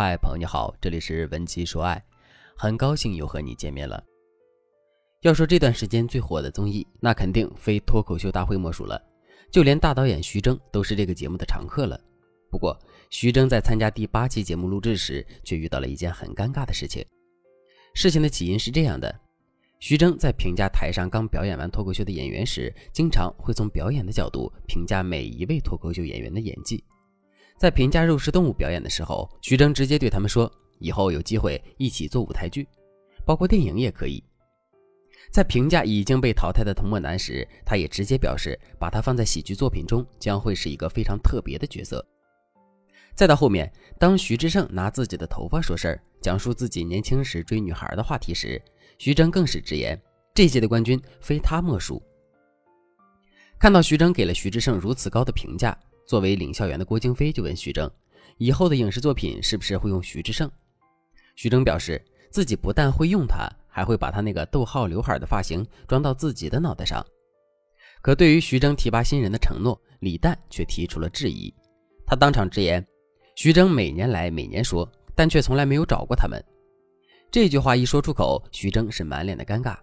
嗨，朋友你好，这里是文姬说爱，很高兴又和你见面了。要说这段时间最火的综艺，那肯定非脱口秀大会莫属了，就连大导演徐峥都是这个节目的常客了。不过，徐峥在参加第八期节目录制时，却遇到了一件很尴尬的事情。事情的起因是这样的：徐峥在评价台上刚表演完脱口秀的演员时，经常会从表演的角度评价每一位脱口秀演员的演技。在评价肉食动物表演的时候，徐峥直接对他们说：“以后有机会一起做舞台剧，包括电影也可以。”在评价已经被淘汰的童漠男时，他也直接表示，把他放在喜剧作品中将会是一个非常特别的角色。再到后面，当徐志胜拿自己的头发说事儿，讲述自己年轻时追女孩的话题时，徐峥更是直言：“这届的冠军非他莫属。”看到徐峥给了徐志胜如此高的评价。作为领笑员的郭京飞就问徐峥：“以后的影视作品是不是会用徐志胜？”徐峥表示自己不但会用他，还会把他那个逗号刘海的发型装到自己的脑袋上。可对于徐峥提拔新人的承诺，李诞却提出了质疑。他当场直言：“徐峥每年来，每年说，但却从来没有找过他们。”这句话一说出口，徐峥是满脸的尴尬。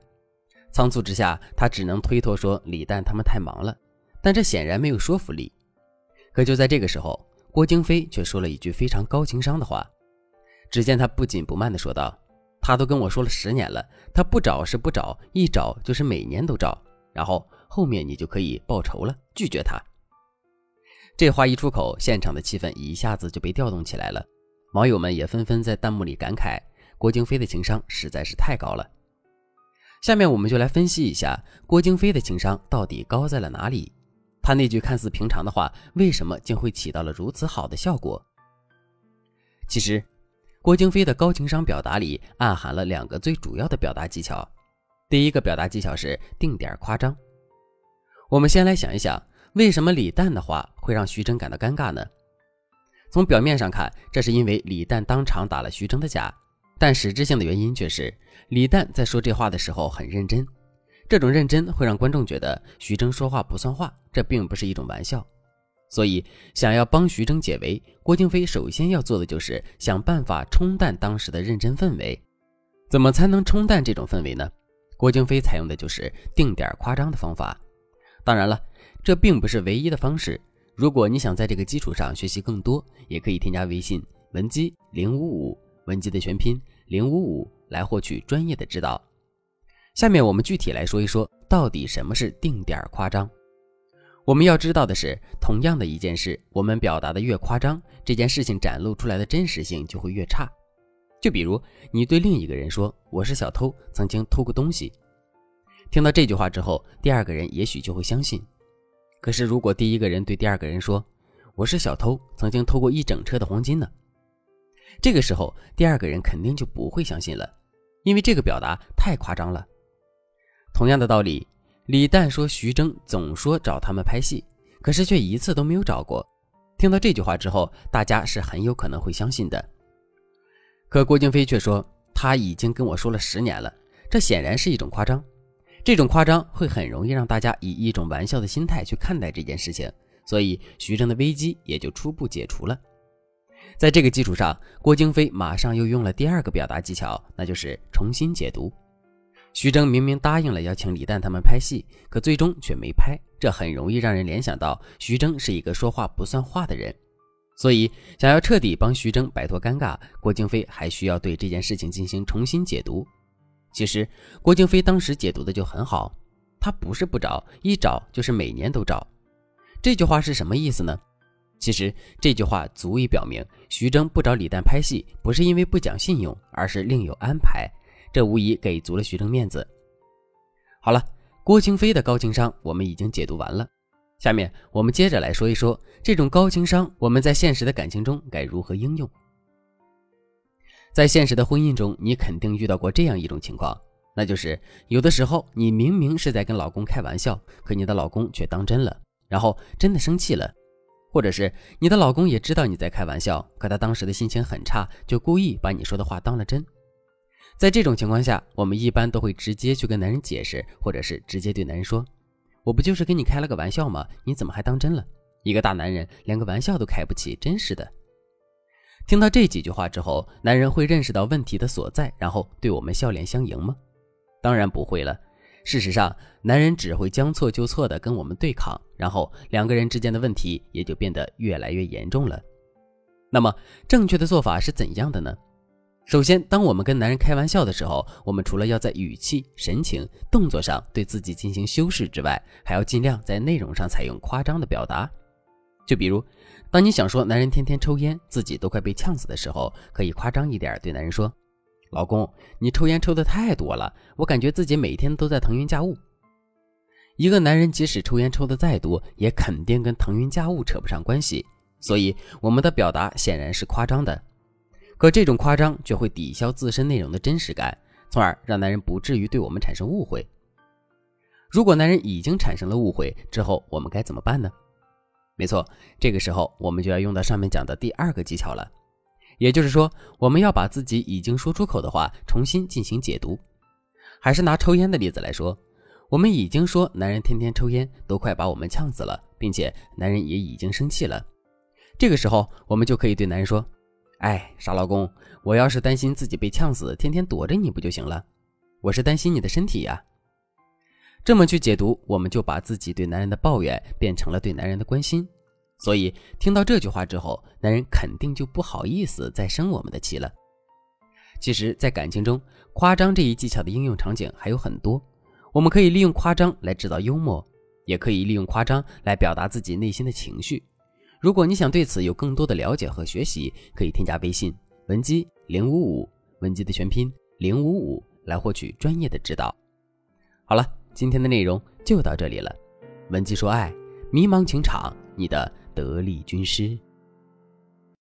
仓促之下，他只能推脱说李诞他们太忙了，但这显然没有说服力。可就在这个时候，郭京飞却说了一句非常高情商的话。只见他不紧不慢地说道：“他都跟我说了十年了，他不找是不找，一找就是每年都找。然后后面你就可以报仇了，拒绝他。”这话一出口，现场的气氛一下子就被调动起来了，网友们也纷纷在弹幕里感慨：“郭京飞的情商实在是太高了。”下面我们就来分析一下郭京飞的情商到底高在了哪里。他那句看似平常的话，为什么竟会起到了如此好的效果？其实，郭京飞的高情商表达里暗含了两个最主要的表达技巧。第一个表达技巧是定点夸张。我们先来想一想，为什么李诞的话会让徐峥感到尴尬呢？从表面上看，这是因为李诞当场打了徐峥的假，但实质性的原因却是李诞在说这话的时候很认真。这种认真会让观众觉得徐峥说话不算话，这并不是一种玩笑。所以，想要帮徐峥解围，郭京飞首先要做的就是想办法冲淡当时的认真氛围。怎么才能冲淡这种氛围呢？郭京飞采用的就是定点夸张的方法。当然了，这并不是唯一的方式。如果你想在这个基础上学习更多，也可以添加微信文姬零五五，文姬的全拼零五五，来获取专业的指导。下面我们具体来说一说，到底什么是定点夸张。我们要知道的是，同样的一件事，我们表达的越夸张，这件事情展露出来的真实性就会越差。就比如你对另一个人说：“我是小偷，曾经偷过东西。”听到这句话之后，第二个人也许就会相信。可是如果第一个人对第二个人说：“我是小偷，曾经偷过一整车的黄金呢？”这个时候，第二个人肯定就不会相信了，因为这个表达太夸张了。同样的道理，李诞说徐峥总说找他们拍戏，可是却一次都没有找过。听到这句话之后，大家是很有可能会相信的。可郭京飞却说他已经跟我说了十年了，这显然是一种夸张。这种夸张会很容易让大家以一种玩笑的心态去看待这件事情，所以徐峥的危机也就初步解除了。在这个基础上，郭京飞马上又用了第二个表达技巧，那就是重新解读。徐峥明明答应了要请李诞他们拍戏，可最终却没拍，这很容易让人联想到徐峥是一个说话不算话的人。所以，想要彻底帮徐峥摆脱尴尬，郭京飞还需要对这件事情进行重新解读。其实，郭京飞当时解读的就很好，他不是不找，一找就是每年都找。这句话是什么意思呢？其实这句话足以表明，徐峥不找李诞拍戏，不是因为不讲信用，而是另有安排。这无疑给足了徐峥面子。好了，郭京飞的高情商我们已经解读完了，下面我们接着来说一说这种高情商我们在现实的感情中该如何应用。在现实的婚姻中，你肯定遇到过这样一种情况，那就是有的时候你明明是在跟老公开玩笑，可你的老公却当真了，然后真的生气了；或者是你的老公也知道你在开玩笑，可他当时的心情很差，就故意把你说的话当了真。在这种情况下，我们一般都会直接去跟男人解释，或者是直接对男人说：“我不就是跟你开了个玩笑吗？你怎么还当真了？一个大男人连个玩笑都开不起，真是的。”听到这几句话之后，男人会认识到问题的所在，然后对我们笑脸相迎吗？当然不会了。事实上，男人只会将错就错的跟我们对抗，然后两个人之间的问题也就变得越来越严重了。那么，正确的做法是怎样的呢？首先，当我们跟男人开玩笑的时候，我们除了要在语气、神情、动作上对自己进行修饰之外，还要尽量在内容上采用夸张的表达。就比如，当你想说男人天天抽烟，自己都快被呛死的时候，可以夸张一点，对男人说：“老公，你抽烟抽的太多了，我感觉自己每天都在腾云驾雾。”一个男人即使抽烟抽的再多，也肯定跟腾云驾雾扯不上关系。所以，我们的表达显然是夸张的。可这种夸张却会抵消自身内容的真实感，从而让男人不至于对我们产生误会。如果男人已经产生了误会之后，我们该怎么办呢？没错，这个时候我们就要用到上面讲的第二个技巧了，也就是说，我们要把自己已经说出口的话重新进行解读。还是拿抽烟的例子来说，我们已经说男人天天抽烟都快把我们呛死了，并且男人也已经生气了。这个时候，我们就可以对男人说：“哎，傻老公，我要是担心自己被呛死，天天躲着你不就行了？我是担心你的身体呀。”这么去解读，我们就把自己对男人的抱怨变成了对男人的关心。所以听到这句话之后，男人肯定就不好意思再生我们的气了。其实，在感情中，夸张这一技巧的应用场景还有很多。我们可以利用夸张来制造幽默，也可以利用夸张来表达自己内心的情绪。如果你想对此有更多的了解和学习，可以添加微信文姬零五五，文姬的全拼零五五，来获取专业的指导。好了。今天的内容就到这里了，文姬说爱，迷茫情场，你的得力军师。